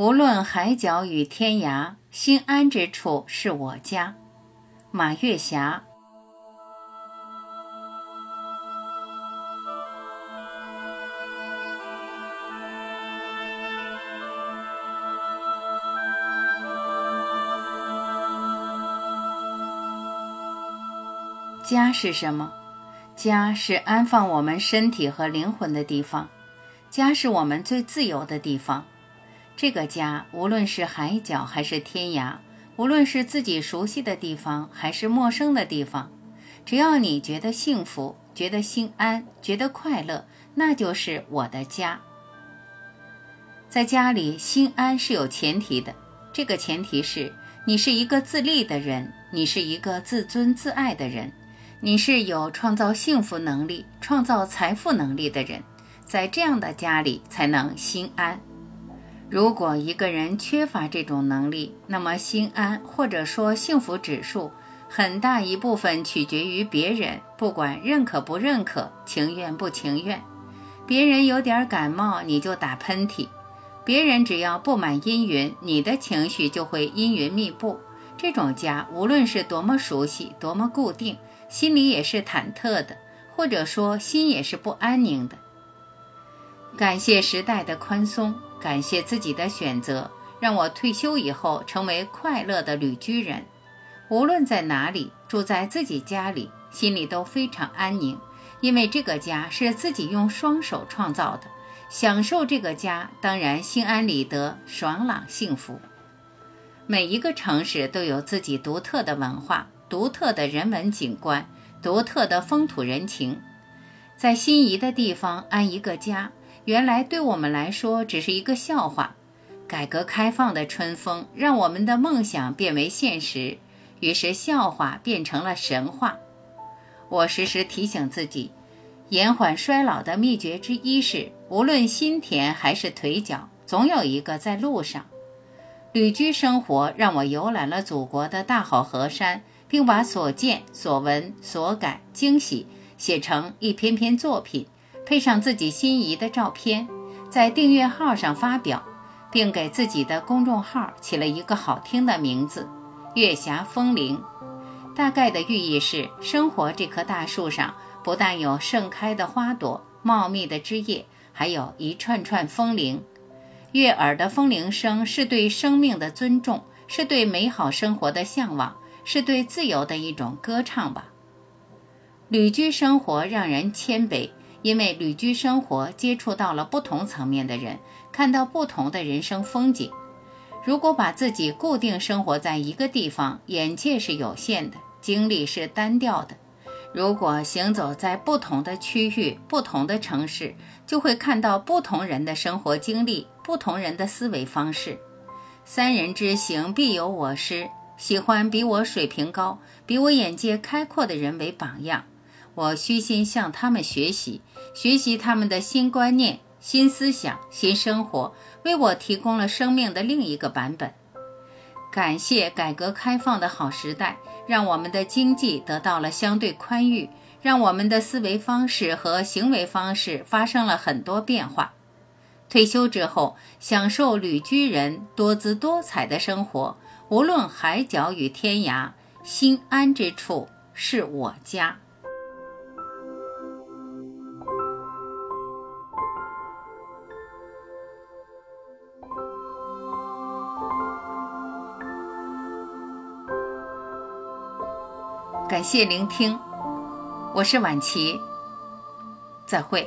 无论海角与天涯，心安之处是我家。马月霞。家是什么？家是安放我们身体和灵魂的地方，家是我们最自由的地方。这个家，无论是海角还是天涯，无论是自己熟悉的地方还是陌生的地方，只要你觉得幸福、觉得心安、觉得快乐，那就是我的家。在家里心安是有前提的，这个前提是你是一个自立的人，你是一个自尊自爱的人。你是有创造幸福能力、创造财富能力的人，在这样的家里才能心安。如果一个人缺乏这种能力，那么心安或者说幸福指数很大一部分取决于别人，不管认可不认可、情愿不情愿。别人有点感冒你就打喷嚏，别人只要布满阴云，你的情绪就会阴云密布。这种家无论是多么熟悉、多么固定。心里也是忐忑的，或者说心也是不安宁的。感谢时代的宽松，感谢自己的选择，让我退休以后成为快乐的旅居人。无论在哪里，住在自己家里，心里都非常安宁，因为这个家是自己用双手创造的。享受这个家，当然心安理得、爽朗幸福。每一个城市都有自己独特的文化。独特的人文景观，独特的风土人情，在心仪的地方安一个家，原来对我们来说只是一个笑话。改革开放的春风让我们的梦想变为现实，于是笑话变成了神话。我时时提醒自己，延缓衰老的秘诀之一是，无论心田还是腿脚，总有一个在路上。旅居生活让我游览了祖国的大好河山。并把所见所闻所感惊喜写成一篇篇作品，配上自己心仪的照片，在订阅号上发表，并给自己的公众号起了一个好听的名字“月霞风铃”。大概的寓意是：生活这棵大树上不但有盛开的花朵、茂密的枝叶，还有一串串风铃。悦耳的风铃声是对生命的尊重，是对美好生活的向往。是对自由的一种歌唱吧。旅居生活让人谦卑，因为旅居生活接触到了不同层面的人，看到不同的人生风景。如果把自己固定生活在一个地方，眼界是有限的，经历是单调的。如果行走在不同的区域、不同的城市，就会看到不同人的生活经历、不同人的思维方式。三人之行，必有我师。喜欢比我水平高、比我眼界开阔的人为榜样，我虚心向他们学习，学习他们的新观念、新思想、新生活，为我提供了生命的另一个版本。感谢改革开放的好时代，让我们的经济得到了相对宽裕，让我们的思维方式和行为方式发生了很多变化。退休之后，享受旅居人多姿多彩的生活。无论海角与天涯，心安之处是我家。感谢聆听，我是晚琪，再会。